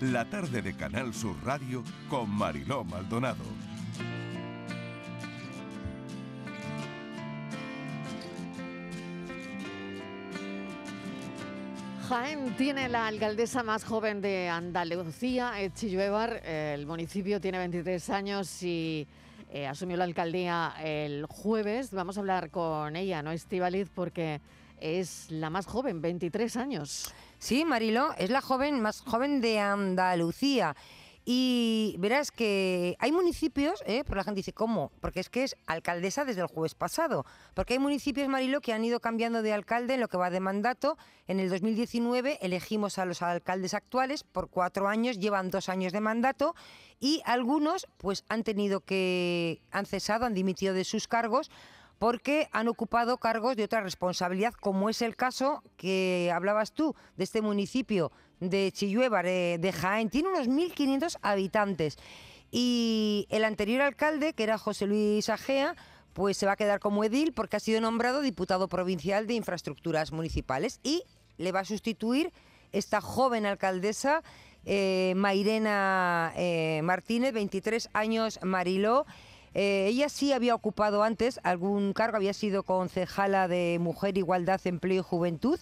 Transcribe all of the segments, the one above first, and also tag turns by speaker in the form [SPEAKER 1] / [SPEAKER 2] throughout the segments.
[SPEAKER 1] la tarde de Canal Sur Radio con Mariló Maldonado.
[SPEAKER 2] Jaén tiene la alcaldesa más joven de Andalucía, Chilluevar. El municipio tiene 23 años y eh, asumió la alcaldía el jueves. Vamos a hablar con ella, ¿no, Estivaliz? Porque es la más joven, 23 años.
[SPEAKER 3] Sí, Marilo, es la joven más joven de Andalucía. Y verás que hay municipios, ¿eh? por la gente dice, ¿cómo? Porque es que es alcaldesa desde el jueves pasado. Porque hay municipios, Marilo, que han ido cambiando de alcalde en lo que va de mandato. En el 2019 elegimos a los alcaldes actuales por cuatro años, llevan dos años de mandato y algunos pues han tenido que, han cesado, han dimitido de sus cargos porque han ocupado cargos de otra responsabilidad, como es el caso que hablabas tú de este municipio de Chillueva, de, Jaén. Tiene unos 1.500 habitantes. Y el anterior alcalde, que era José Luis Agea, pues se va a quedar como edil porque ha sido nombrado diputado provincial de infraestructuras municipales y le va a sustituir esta joven alcaldesa, eh, Mairena eh, Martínez, 23 años, Mariló. Eh, ella sí había ocupado antes algún cargo, había sido concejala de Mujer, Igualdad, Empleo y Juventud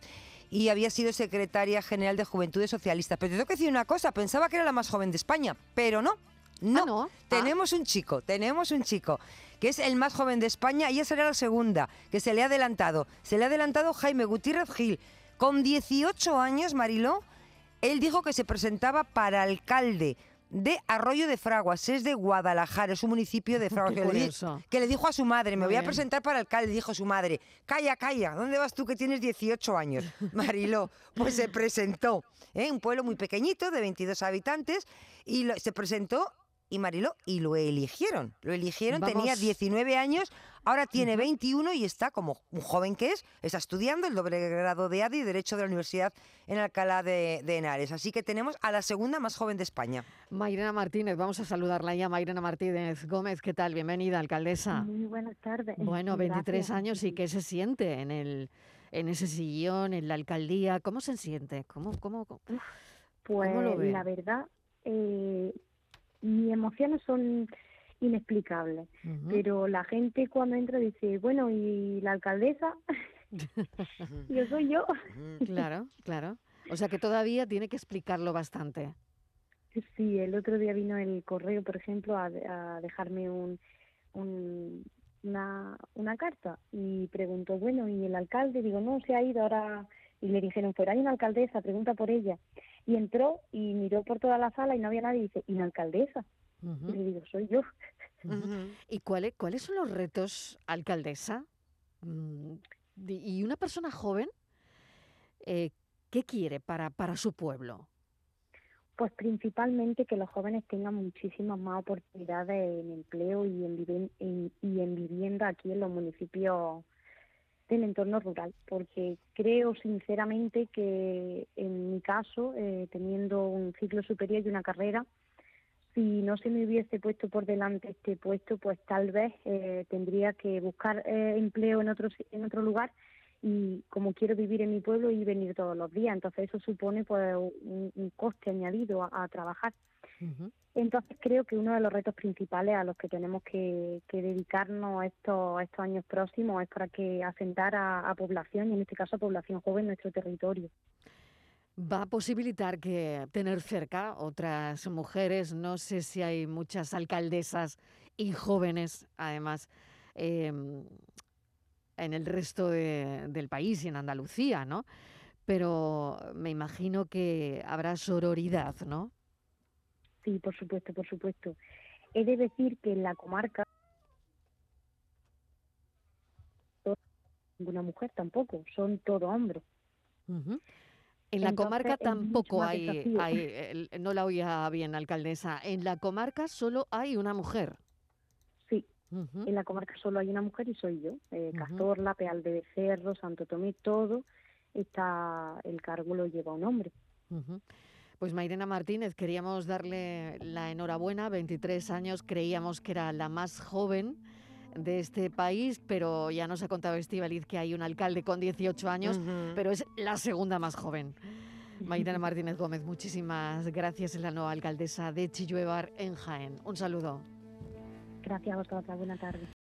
[SPEAKER 3] y había sido secretaria general de Juventudes Socialistas. Pero te tengo que decir una cosa, pensaba que era la más joven de España, pero no. No,
[SPEAKER 2] Ah, ¿no?
[SPEAKER 3] tenemos un chico, tenemos un chico que es el más joven de España, ella será la segunda, que se le ha adelantado. Se le ha adelantado Jaime Gutiérrez Gil. Con 18 años, Mariló, él dijo que se presentaba para alcalde de Arroyo de Fraguas, es de Guadalajara, es un municipio de Fraguas. Que, le que le dijo a su madre, me
[SPEAKER 2] Muy
[SPEAKER 3] voy a presentar para alcalde, dijo su madre, calla, calla, ¿dónde vas tú que tienes 18 años? Mariló, pues se presentó, ¿eh? un pueblo muy pequeñito de 22 habitantes, y lo- se presentó y Mariló, y lo eligieron, lo eligieron, tenía
[SPEAKER 2] Vamos.
[SPEAKER 3] 19 años, ahora tiene 21 y está como un joven que es, está estudiando el doble grado de ADI, Derecho de la Universidad en Alcalá de, de Henares. Así que tenemos a la segunda más joven de España.
[SPEAKER 2] Mairena Martínez, vamos a saludarla ya. Mairena Martínez Gómez, ¿qué tal? Bienvenida, alcaldesa.
[SPEAKER 4] Muy buenas tardes.
[SPEAKER 2] Bueno, 23
[SPEAKER 4] Gracias.
[SPEAKER 2] años y qué se siente en el en ese sillón, en la alcaldía. ¿Cómo se siente? ¿Cómo, cómo, cómo?
[SPEAKER 4] Pues
[SPEAKER 2] ¿Cómo lo ve?
[SPEAKER 4] la verdad, eh, mis emociones son inexplicables. Pero la gente cuando entra dice, bueno, ¿y la alcaldesa? yo soy yo.
[SPEAKER 2] Claro, claro. O sea que todavía tiene que explicarlo bastante.
[SPEAKER 4] Sí, el otro día vino el correo, por ejemplo, a, a dejarme un, un- una, una carta y preguntó, bueno, ¿y el alcalde? Digo, no, se ha ido ahora. Y le dijeron, pero hay una alcaldesa, pregunta por ella. Y entró y miró por toda la sala y no había nadie y dice, ¿y la alcaldesa?
[SPEAKER 2] Ujú.
[SPEAKER 4] Y le digo, soy yo.
[SPEAKER 2] ¿Y cuáles cuáles son los retos, alcaldesa? Mm, Y una persona joven, eh, ¿qué quiere para, para su pueblo?
[SPEAKER 4] Pues principalmente que los jóvenes tengan muchísimas más oportunidades en empleo y en, viven- en- y en vivienda aquí en los municipios del entorno rural, porque creo sinceramente que en mi caso, eh, teniendo un ciclo superior y una carrera, si no se me hubiese puesto por delante este puesto, pues tal vez eh, tendría que buscar eh, empleo en otro, en otro lugar y como quiero vivir en mi pueblo y venir todos los días. Entonces eso supone pues un, coste añadido a trabajar. Entonces creo que uno de los retos principales a los que tenemos que, que dedicarnos estos, estos años próximos es para que asentar a, a población, y en este caso a población joven, en nuestro territorio.
[SPEAKER 2] Va a posibilitar que tener cerca otras mujeres, no sé si hay muchas alcaldesas y jóvenes, además, em, en el resto de- del país y en Andalucía, ¿no? Pero me imagino que habrá sororidad, ¿no?
[SPEAKER 4] Sí, por supuesto, por supuesto. He de decir que en la comarca ninguna mujer tampoco, son todo hombres.
[SPEAKER 2] Ujú. En la
[SPEAKER 4] Entonces,
[SPEAKER 2] comarca tampoco hay, hay no la oía bien, alcaldesa. En la comarca solo hay una mujer.
[SPEAKER 4] Sí, en la comarca solo hay una mujer y soy yo. Eh,
[SPEAKER 2] Ujú.
[SPEAKER 4] Cazorla, Peal de Becerro, Santo Tomé, todo. Está, el cargo lo lleva un hombre.
[SPEAKER 2] Pues Mairena Martínez, queríamos darle la enhorabuena, 23 años, creíamos que era la más joven de este país, pero ya nos ha contado Estivaliz que hay un alcalde con 18 años, pero es la segunda más joven. Mairena Martínez Gómez, muchísimas gracias. Es la nueva alcaldesa de Chilluevar en Jaén. Un saludo.
[SPEAKER 4] Gracias a vosotros. Buena tarde.